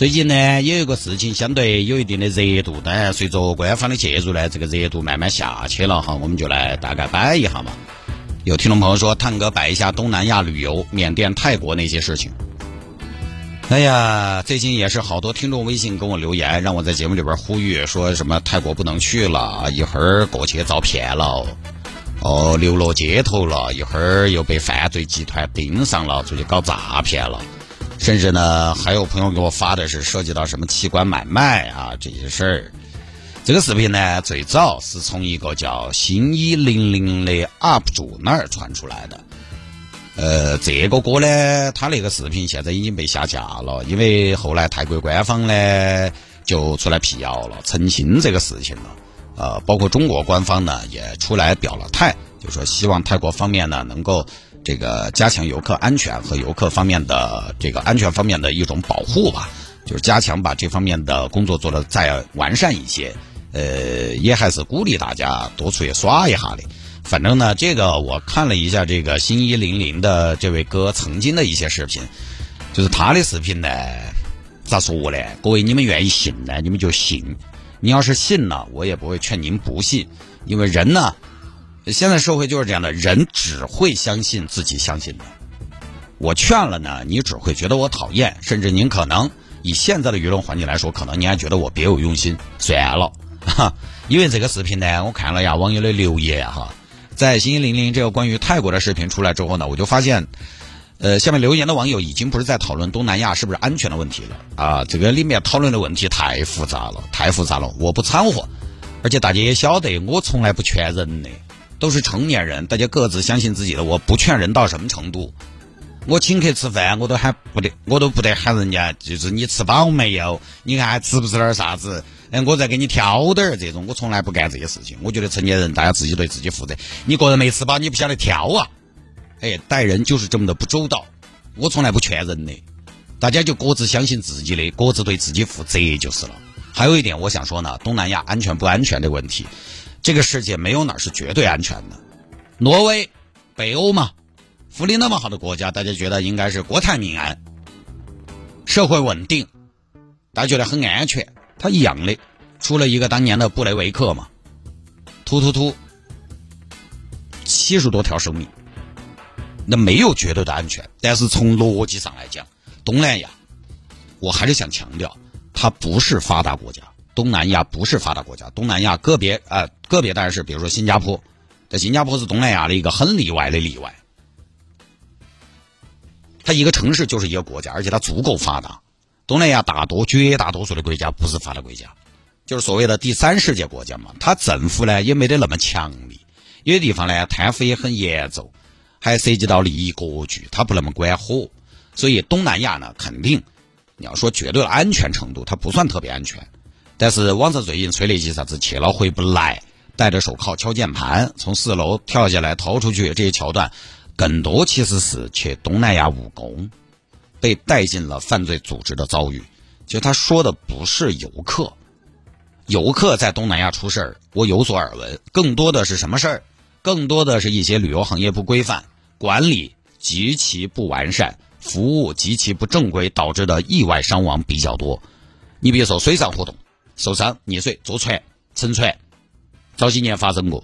最近呢，有一个事情相对有一定的热度，当然随着官方的介入呢，这个热度慢慢下去了哈。我们就来大概摆一下嘛。有听众朋友说，探哥摆一下东南亚旅游，缅甸、泰国那些事情。哎呀，最近也是好多听众微信跟我留言，让我在节目里边呼吁，说什么泰国不能去了，一会儿过去遭骗了，哦，流落街头了，一会儿又被犯罪集团盯上了，出去搞诈骗了。甚至呢，还有朋友给我发的是涉及到什么器官买卖啊这些事儿。这个视频呢，最早是从一个叫新一零零的 UP 主那儿传出来的。呃，这个哥呢，他那个视频现在已经被下架了，因为后来泰国官方呢就出来辟谣了，澄清这个事情了。呃，包括中国官方呢也出来表了态，就说希望泰国方面呢能够。这个加强游客安全和游客方面的这个安全方面的一种保护吧，就是加强把这方面的工作做得再完善一些。呃，也还是鼓励大家多出去耍一下的。反正呢，这个我看了一下这个新一零零的这位哥曾经的一些视频，就是他的视频呢，咋说呢？各位你们愿意信呢，你们就信；你要是信了，我也不会劝您不信，因为人呢。现在社会就是这样的，人只会相信自己相信的。我劝了呢，你只会觉得我讨厌，甚至您可能以现在的舆论环境来说，可能您还觉得我别有用心。算了，哈，因为这个视频呢，我看了呀网友的留言哈，在星星零零这个关于泰国的视频出来之后呢，我就发现，呃，下面留言的网友已经不是在讨论东南亚是不是安全的问题了啊，这个里面讨论的问题太复杂了，太复杂了，我不掺和，而且大家也晓得，我从来不劝人的。都是成年人，大家各自相信自己的。我不劝人到什么程度，我请客吃饭，我都喊不得，我都不得喊人家，就是你吃饱没有？你看还吃不吃点啥子？哎，我再给你挑点儿这种，我从来不干这些事情。我觉得成年人大家自己对自己负责。你个人没吃饱，你不晓得挑啊？哎，待人就是这么的不周到。我从来不劝人的，大家就各自相信自己的，各自对自己负责就是了。还有一点，我想说呢，东南亚安全不安全的问题。这个世界没有哪是绝对安全的。挪威、北欧嘛，福利那么好的国家，大家觉得应该是国泰民安，社会稳定，大家觉得很安全。它一样的，出了一个当年的布雷维克嘛，突突突，七十多条生命，那没有绝对的安全。但是从逻辑上来讲，东南亚，我还是想强调，它不是发达国家。东南亚不是发达国家，东南亚个别啊个别当然是，比如说新加坡，在新加坡是东南亚的一个很例外的例外。它一个城市就是一个国家，而且它足够发达。东南亚大多绝大多数的国家不是发达国家，就是所谓的第三世界国家嘛。它政府呢也没得那么强力，有些地方呢贪腐也很严重，还涉及到利益格局，它不那么管火。所以东南亚呢，肯定你要说绝对安全程度，它不算特别安全。但是网上最近吹了一些啥子去了回不来，戴着手铐敲键盘，从四楼跳下来逃出去这些桥段，更多其实是去东南亚务工，被带进了犯罪组织的遭遇。其实他说的不是游客，游客在东南亚出事儿，我有所耳闻。更多的是什么事儿？更多的是一些旅游行业不规范、管理极其不完善、服务极其不正规导致的意外伤亡比较多。你比如说水上活动。受伤溺水坐船沉船，早几年发生过。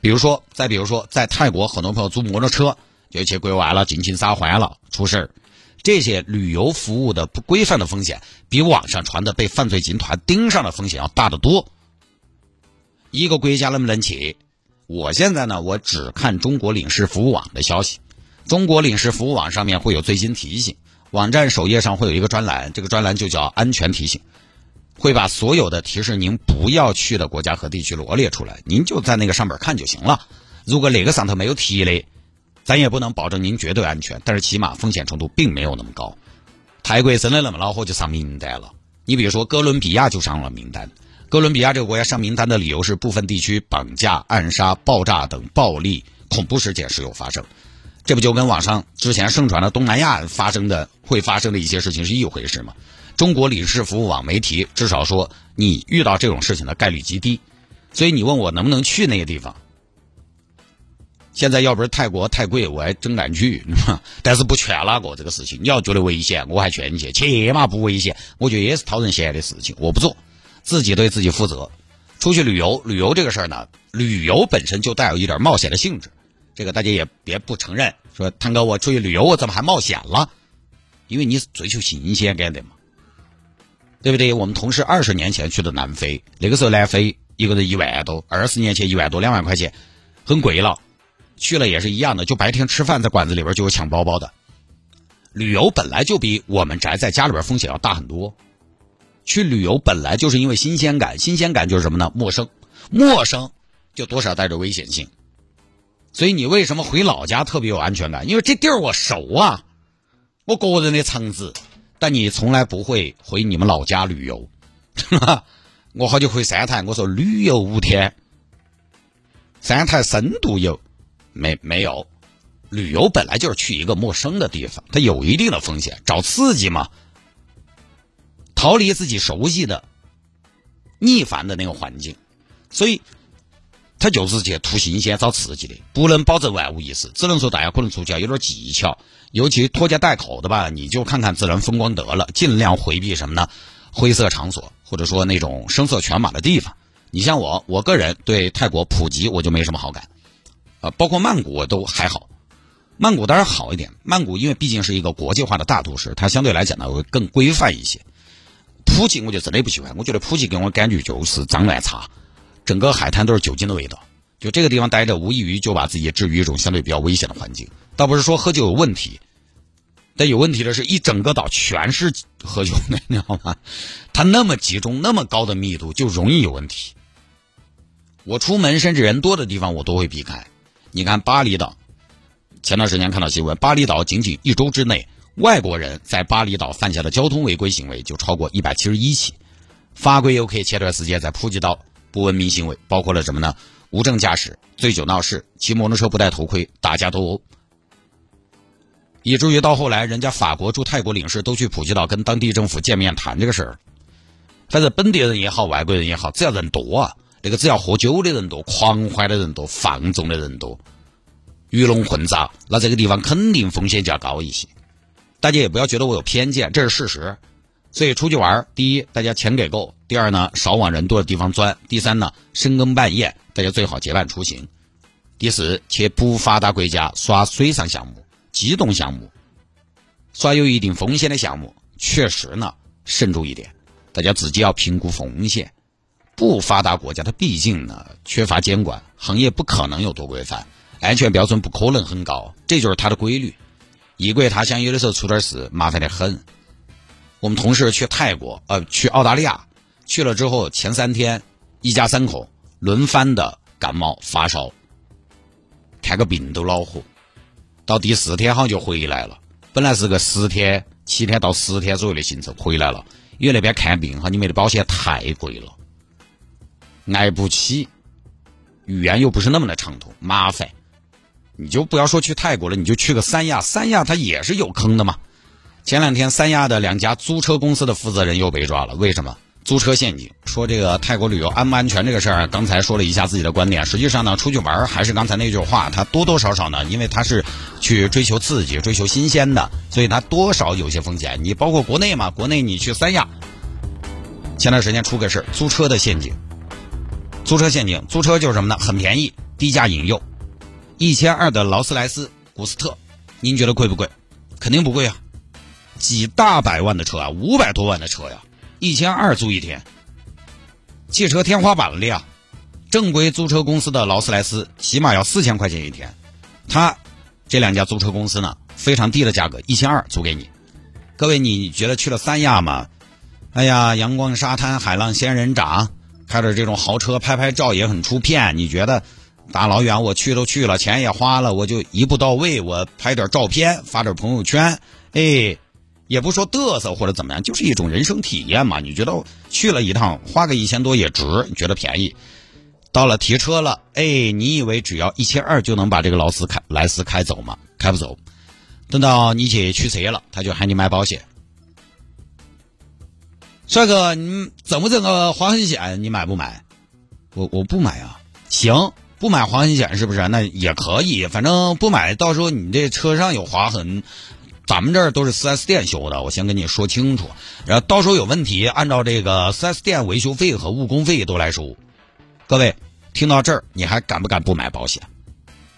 比如说，再比如说，在泰国，很多朋友租摩托车就去国外了，尽情撒欢了，出事儿。这些旅游服务的不规范的风险，比网上传的被犯罪集团盯上的风险要大得多。一个国家能不能去？我现在呢，我只看中国领事服务网的消息。中国领事服务网上面会有最新提醒，网站首页上会有一个专栏，这个专栏就叫安全提醒。会把所有的提示您不要去的国家和地区罗列出来，您就在那个上面看就行了。如果哪个上头没有提的，咱也不能保证您绝对安全，但是起码风险程度并没有那么高。泰国真的那么恼火就上名单了，你比如说哥伦比亚就上了名单。哥伦比亚这个国家上名单的理由是部分地区绑架、暗杀、爆炸等暴力恐怖事件时有发生，这不就跟网上之前盛传的东南亚发生的会发生的一些事情是一回事吗？中国理事服务网媒体至少说你遇到这种事情的概率极低，所以你问我能不能去那个地方？现在要不是泰国太贵，我还真敢去，但是不劝哪个这个事情。你要觉得危险，我还劝你去，起码不危险。我觉得也是讨人嫌的事情，我不做。自己对自己负责，出去旅游，旅游这个事儿呢，旅游本身就带有一点冒险的性质，这个大家也别不承认。说汤哥，我出去旅游，我怎么还冒险了？因为你追求新鲜感的嘛，对不对？我们同事二十年前去的南非，那个时候南非一个人一万多，二十年前一万多两万块钱，很贵了。去了也是一样的，就白天吃饭在馆子里边就有抢包包的。旅游本来就比我们宅在家里边风险要大很多。去旅游本来就是因为新鲜感，新鲜感就是什么呢？陌生，陌生就多少带着危险性。所以你为什么回老家特别有安全感？因为这地儿我熟啊，我个人的场子。但你从来不会回你们老家旅游，我好久回三台，我说旅游五天，三台深度游没没有？旅游本来就是去一个陌生的地方，它有一定的风险，找刺激嘛。逃离自己熟悉的、逆反的那个环境，所以他就是去图新鲜、找刺激的，不能保证万无一失，只能说大家可能出去要有点技巧，尤其拖家带口的吧，你就看看自然风光得了，尽量回避什么呢？灰色场所，或者说那种声色犬马的地方。你像我，我个人对泰国普吉我就没什么好感，呃，包括曼谷我都还好，曼谷当然好一点，曼谷因为毕竟是一个国际化的大都市，它相对来讲呢会更规范一些。普吉我就真的不喜欢，我觉得普吉给我感觉就是脏乱差，整个海滩都是酒精的味道。就这个地方待着，无异于就把自己置于一种相对比较危险的环境。倒不是说喝酒有问题，但有问题的是一整个岛全是喝酒的，你知道吗？它那么集中，那么高的密度，就容易有问题。我出门甚至人多的地方我都会避开。你看巴厘岛，前段时间看到新闻，巴厘岛仅仅一周之内。外国人在巴厘岛犯下的交通违规行为就超过一百七十一起，法国游客前段时间在普吉岛不文明行为包括了什么呢？无证驾驶、醉酒闹事、骑摩托车不戴头盔、打架斗殴，以至于到后来，人家法国驻泰国领事都去普吉岛跟当地政府见面谈这个事儿。反正本地人也好，外国人也好，只要人多啊，那个只要喝酒的人多、狂欢的人多、放纵的人多、鱼龙混杂，那这个地方肯定风险就要高一些。大家也不要觉得我有偏见，这是事实。所以出去玩，第一，大家钱给够；第二呢，少往人多的地方钻；第三呢，深更半夜，大家最好结伴出行；第四，去不发达国家耍水上项目、机动项目，耍有一定风险的项目，确实呢，慎重一点。大家自己要评估风险。不发达国家它毕竟呢缺乏监管，行业不可能有多规范，安全标准不可能很高，这就是它的规律。异国他乡有的时候出点事麻烦的很。我们同事去泰国，呃，去澳大利亚，去了之后前三天，一家三口轮番的感冒发烧，看个病都恼火。到第四天好像就回来了，本来是个十天、七天到十天左右的行程，回来了，因为那边看病哈，你们的保险太贵了，挨不起，语言又不是那么的畅通，麻烦。你就不要说去泰国了，你就去个三亚，三亚它也是有坑的嘛。前两天三亚的两家租车公司的负责人又被抓了，为什么？租车陷阱。说这个泰国旅游安不安全这个事儿，刚才说了一下自己的观点。实际上呢，出去玩还是刚才那句话，他多多少少呢，因为他是去追求刺激、追求新鲜的，所以他多少有些风险。你包括国内嘛，国内你去三亚，前段时间出个事，租车的陷阱。租车陷阱，租车就是什么呢？很便宜，低价引诱。一千二的劳斯莱斯古斯特，您觉得贵不贵？肯定不贵啊，几大百万的车啊，五百多万的车呀，一千二租一天，汽车天花板了呀！正规租车公司的劳斯莱斯起码要四千块钱一天，他这两家租车公司呢，非常低的价格，一千二租给你。各位，你觉得去了三亚吗？哎呀，阳光沙滩，海浪仙人掌，开着这种豪车拍拍照也很出片，你觉得？大老远我去都去了，钱也花了，我就一步到位，我拍点照片发点朋友圈，哎，也不说嘚瑟或者怎么样，就是一种人生体验嘛。你觉得去了一趟花个一千多也值，你觉得便宜。到了提车了，哎，你以为只要一千二就能把这个劳斯开莱斯开走吗？开不走。等到你姐去取车了，他就喊你买保险。帅哥，你整不整个划痕险？你买不买？我我不买啊。行，不买划痕险是不是？那也可以，反正不买，到时候你这车上有划痕，咱们这儿都是 4S 店修的，我先跟你说清楚。然后到时候有问题，按照这个 4S 店维修费和误工费都来收。各位听到这儿，你还敢不敢不买保险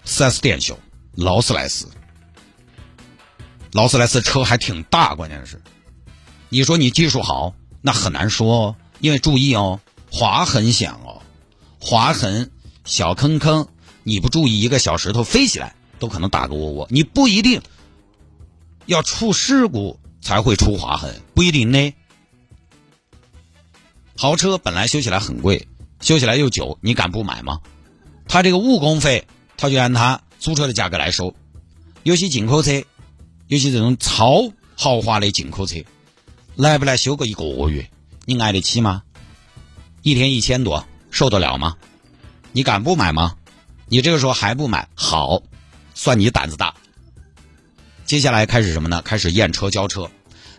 ？4S 店修，劳斯莱斯，劳斯莱斯车还挺大，关键是，你说你技术好。那很难说，因为注意哦，划痕险哦，划痕小坑坑，你不注意，一个小石头飞起来都可能打个窝窝。你不一定要出事故才会出划痕，不一定呢。豪车本来修起来很贵，修起来又久，你敢不买吗？他这个误工费，他就按他租车的价格来收。有些进口车，有些这种超豪华的进口车。来不来修个一个月？你挨得起吗？一天一千多，受得了吗？你敢不买吗？你这个时候还不买，好，算你胆子大。接下来开始什么呢？开始验车交车。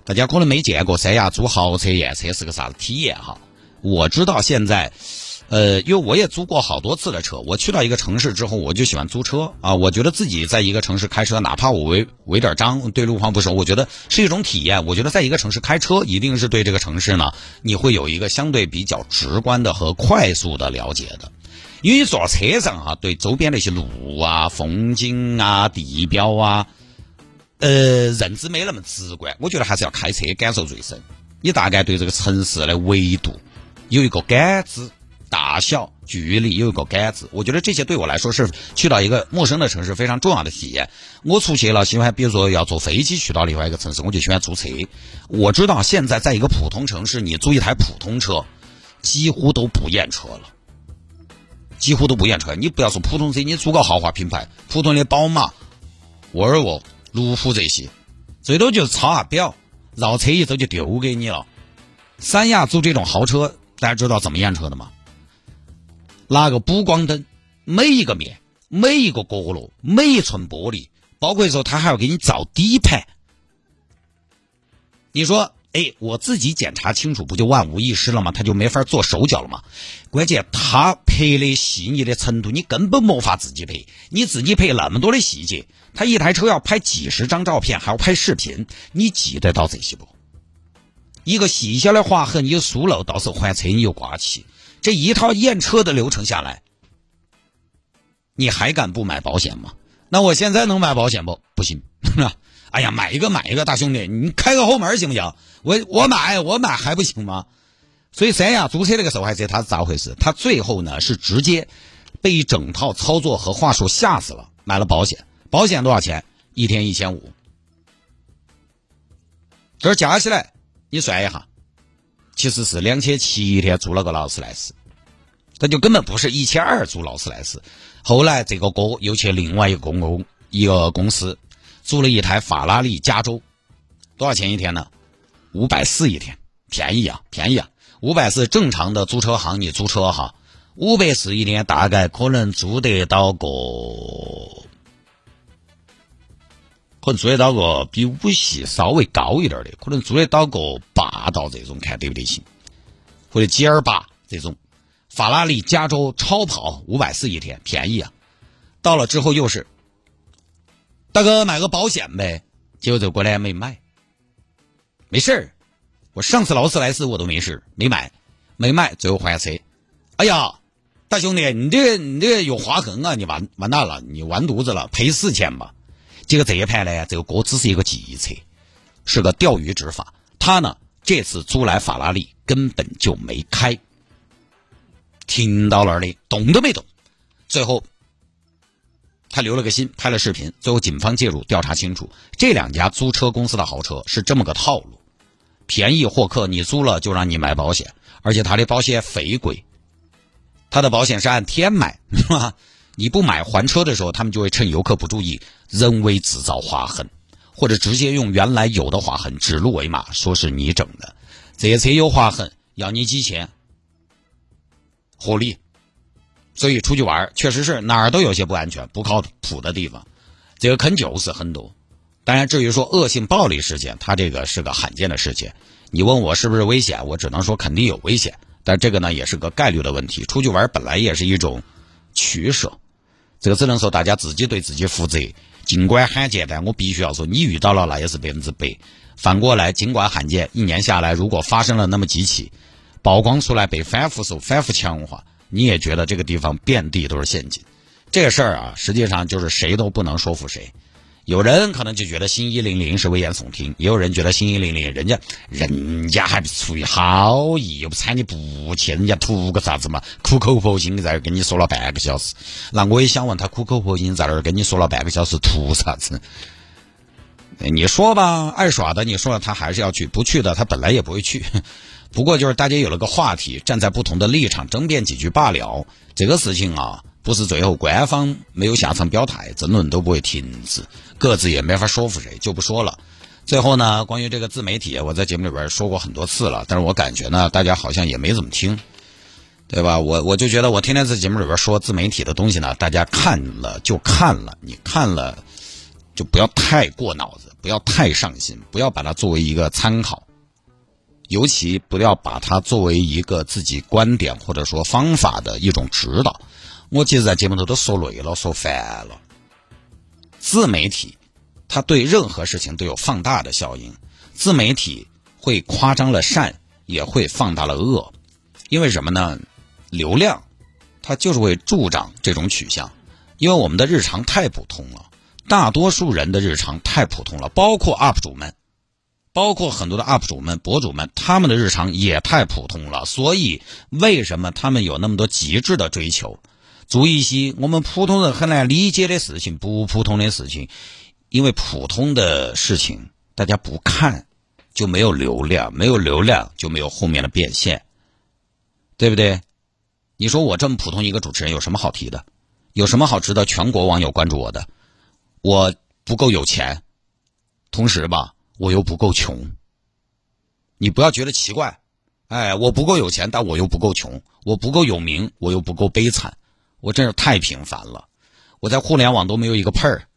大家可能没见过三亚租豪车验车是个啥子体验哈？我知道现在。呃，因为我也租过好多次的车，我去到一个城市之后，我就喜欢租车啊。我觉得自己在一个城市开车，哪怕我违违点章，对路况不熟，我觉得是一种体验。我觉得在一个城市开车，一定是对这个城市呢，你会有一个相对比较直观的和快速的了解的。因为坐车上哈，对周边那些路啊、风景啊、地标啊，呃，认知没那么直观。我觉得还是要开车感受最深，你大概对这个城市的维度有一个感知。大小、距离有一个感知，我觉得这些对我来说是去到一个陌生的城市非常重要的体验。我出去了，喜欢比如说要坐飞机去到另外一个城市，我就喜欢租车。我知道现在在一个普通城市，你租一台普通车，几乎都不验车了，几乎都不验车。你不要说普通车，你租个豪华品牌，普通的宝马、沃尔沃、路虎这些，最多就是抄下表，绕车一周就丢给你了。三亚租这种豪车，大家知道怎么验车的吗？拿个补光灯，每一个面、每一个角落、每一寸玻璃，包括说他还要给你照底盘。你说，哎，我自己检查清楚，不就万无一失了吗？他就没法做手脚了吗？关键他拍的细腻的程度，你根本没法自己拍。你自己拍那么多的细节，他一台车要拍几十张照片，还要拍视频，你记得到这些不？一个细小的划痕，你疏漏，到时候换车你又挂起。这一套验车的流程下来，你还敢不买保险吗？那我现在能买保险不？不行。哎呀，买一个买一个，大兄弟，你开个后门行不行？我我买我买还不行吗？所以三亚租车那个受害者他是咋回事？他最后呢是直接被一整套操作和话术吓死了，买了保险。保险多少钱？一天一千五。这加起来，你算一下。其实是两千七一天租了个劳斯莱斯，这就根本不是一千二租劳斯莱斯。后来这个哥又去另外一个公公一个公司租了一台法拉利加州，多少钱一天呢？五百四一天，便宜啊，便宜啊！五百四正常的租车行你租车哈，五百四一天大概可能租得到个。可能租得到个比五系稍微高一点的，可能租得到个霸道这种，看得不得行，或者 G 二八这种，法拉利加州超跑五百四一天，便宜啊！到了之后又是，大哥买个保险呗，结果走过来没卖，没事儿，我上次劳斯莱斯我都没事没买，没卖，最后换车，哎呀，大兄弟，你这个你这个有划痕啊，你完完蛋了，你完犊子了，赔四千吧。结果这一盘呢，这个哥只是一个计策，是个钓鱼执法。他呢，这次租来法拉利根本就没开，停到那儿的，动都没动。最后，他留了个心，拍了视频。最后，警方介入调查清楚，这两家租车公司的豪车是这么个套路：便宜获客，你租了就让你买保险，而且他的保险肥贵，他的保险是按天买，是吧？你不买还车的时候，他们就会趁游客不注意，人为制造划痕。或者直接用原来有的划痕指鹿为马，说是你整的。这些车有划痕，要你几千，合理。所以出去玩确实是哪儿都有些不安全、不靠谱的地方，这个坑就是很多。当然，至于说恶性暴力事件，它这个是个罕见的事件。你问我是不是危险，我只能说肯定有危险。但这个呢，也是个概率的问题。出去玩本来也是一种取舍，这个只能说大家自己对自己负责。尽管罕见，但我必须要说，你遇到了那也是百分之百。反过来，尽管罕见，一年下来，如果发生了那么几起，曝光出来被反复说、反复强化。你也觉得这个地方遍地都是陷阱，这个事儿啊，实际上就是谁都不能说服谁。有人可能就觉得新一零零是危言耸听，也有人觉得新一零零人家人家还是出于好意，又不踩你不去，人家图个啥子嘛？苦口婆心在这儿跟你说了半个小时，那我也想问他，苦口婆心在那儿跟你说了半个小时图啥子？你说吧，爱耍的，你说了他还是要去，不去的他本来也不会去。不过就是大家有了个话题，站在不同的立场争辩几句罢了。这个事情啊，不是最后官方没有下场表态，争论都不会停止，各自也没法说服谁，就不说了。最后呢，关于这个自媒体，我在节目里边说过很多次了，但是我感觉呢，大家好像也没怎么听，对吧？我我就觉得我天天在节目里边说自媒体的东西呢，大家看了就看了，你看了就不要太过脑子，不要太上心，不要把它作为一个参考。尤其不要把它作为一个自己观点或者说方法的一种指导。我其实，在节目头都说累了，说烦了。自媒体，它对任何事情都有放大的效应。自媒体会夸张了善，也会放大了恶。因为什么呢？流量，它就是会助长这种取向。因为我们的日常太普通了，大多数人的日常太普通了，包括 UP 主们。包括很多的 UP 主们、博主们，他们的日常也太普通了。所以，为什么他们有那么多极致的追求？做一些我们普通人很难理解的事情，不普通的事情。因为普通的事情大家不看，就没有流量，没有流量就没有后面的变现，对不对？你说我这么普通一个主持人，有什么好提的？有什么好值得全国网友关注我的？我不够有钱，同时吧。我又不够穷，你不要觉得奇怪，哎，我不够有钱，但我又不够穷，我不够有名，我又不够悲惨，我真是太平凡了，我在互联网都没有一个配儿，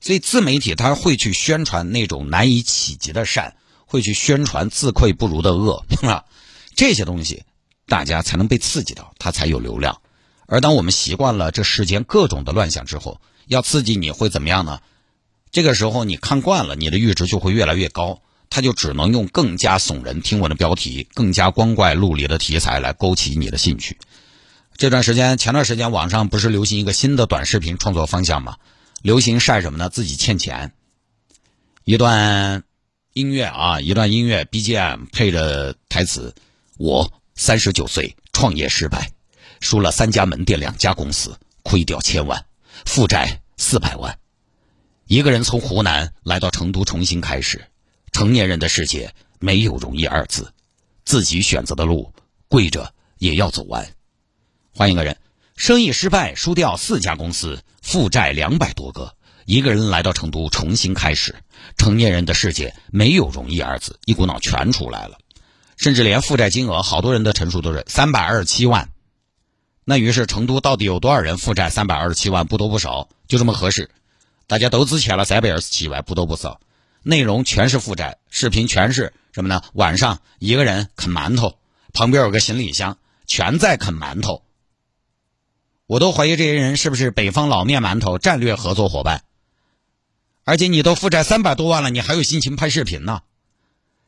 所以自媒体他会去宣传那种难以企及的善，会去宣传自愧不如的恶，这些东西大家才能被刺激到，它才有流量。而当我们习惯了这世间各种的乱象之后，要刺激你会怎么样呢？这个时候你看惯了，你的阈值就会越来越高，他就只能用更加耸人听闻的标题、更加光怪陆离的题材来勾起你的兴趣。这段时间，前段时间网上不是流行一个新的短视频创作方向吗？流行晒什么呢？自己欠钱。一段音乐啊，一段音乐 BGM 配着台词：我三十九岁创业失败，输了三家门店、两家公司，亏掉千万，负债四百万。一个人从湖南来到成都重新开始，成年人的世界没有容易二字，自己选择的路跪着也要走完。换一个人，生意失败，输掉四家公司，负债两百多个。一个人来到成都重新开始，成年人的世界没有容易二字，一股脑全出来了，甚至连负债金额，好多人的陈述都是三百二十七万。那于是成都到底有多少人负债三百二十七万？不多不少，就这么合适。大家都只欠了三百二十七万，不多不少，内容全是负债，视频全是什么呢？晚上一个人啃馒头，旁边有个行李箱，全在啃馒头。我都怀疑这些人是不是北方老面馒头战略合作伙伴。而且你都负债三百多万了，你还有心情拍视频呢？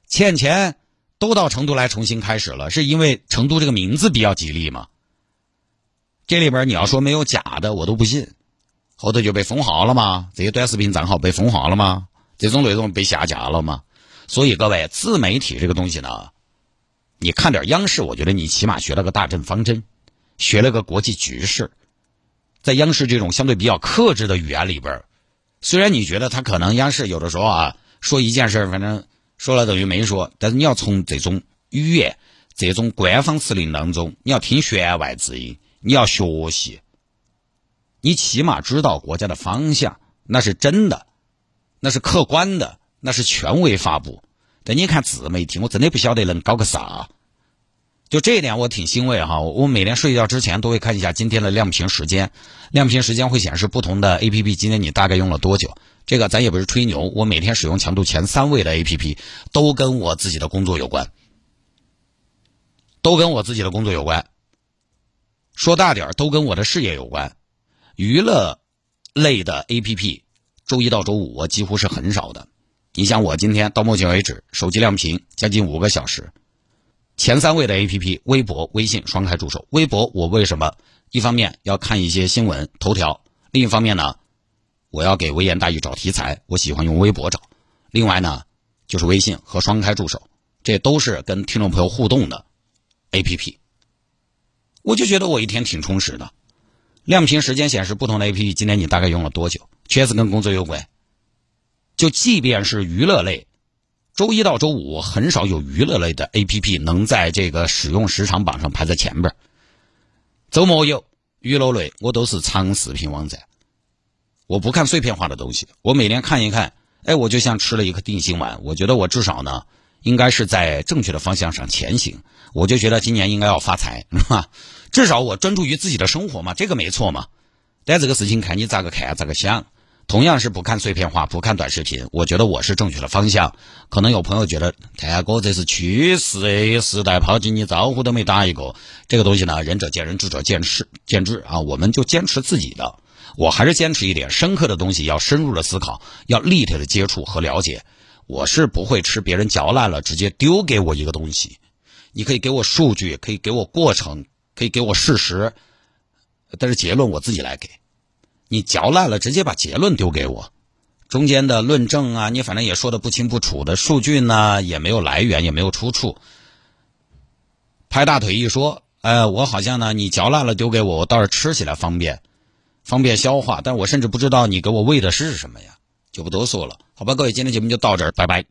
欠钱都到成都来重新开始了，是因为成都这个名字比较吉利吗？这里边你要说没有假的，我都不信。后头就被封号了嘛？这些短视频账号被封号了嘛？这种内容被下架了嘛？所以各位，自媒体这个东西呢，你看点央视，我觉得你起码学了个大政方针，学了个国际局势，在央视这种相对比较克制的语言里边，虽然你觉得他可能央视有的时候啊说一件事，反正说了等于没说，但是你要从这种语言、这种官方指令当中，你要听弦外之音，你要学习。你起码知道国家的方向，那是真的。那是客观的，那是权威发布。但你看自媒体，我真的不晓得能搞个啥。就这一点，我挺欣慰哈。我每天睡觉之前都会看一下今天的亮屏时间，亮屏时间会显示不同的 A P P，今天你大概用了多久。这个咱也不是吹牛，我每天使用强度前三位的 A P P，都跟我自己的工作有关，都跟我自己的工作有关。说大点，都跟我的事业有关。娱乐类的 A P P，周一到周五我几乎是很少的。你像我今天到目前为止，手机亮屏将近五个小时。前三位的 A P P，微博、微信双开助手。微博我为什么？一方面要看一些新闻头条，另一方面呢，我要给微言大义找题材，我喜欢用微博找。另外呢，就是微信和双开助手，这都是跟听众朋友互动的 A P P。我就觉得我一天挺充实的。亮屏时间显示不同的 A P P，今天你大概用了多久？确实跟工作有关。就即便是娱乐类。周一到周五很少有娱乐类的 A P P 能在这个使用时长榜上排在前边。周末有娱乐类，我都是长视频网站，我不看碎片化的东西。我每天看一看，哎，我就像吃了一颗定心丸。我觉得我至少呢，应该是在正确的方向上前行。我就觉得今年应该要发财，哈，至少我专注于自己的生活嘛，这个没错嘛。但这个事情看你咋个看，咋个想。同样是不看碎片化，不看短视频，我觉得我是正确的方向。可能有朋友觉得，看哥这是趋势，时代抛弃你招呼都没打一个。这个东西呢，仁者见仁，智者见智，见智啊。我们就坚持自己的，我还是坚持一点，深刻的东西要深入的思考，要立体的接触和了解。我是不会吃别人嚼烂了直接丢给我一个东西。你可以给我数据，可以给我过程，可以给我事实，但是结论我自己来给。你嚼烂了，直接把结论丢给我，中间的论证啊，你反正也说的不清不楚的，数据呢也没有来源，也没有出处。拍大腿一说，呃，我好像呢，你嚼烂了丢给我，我倒是吃起来方便，方便消化，但我甚至不知道你给我喂的是什么呀，就不多说了，好吧，各位，今天节目就到这儿，拜拜。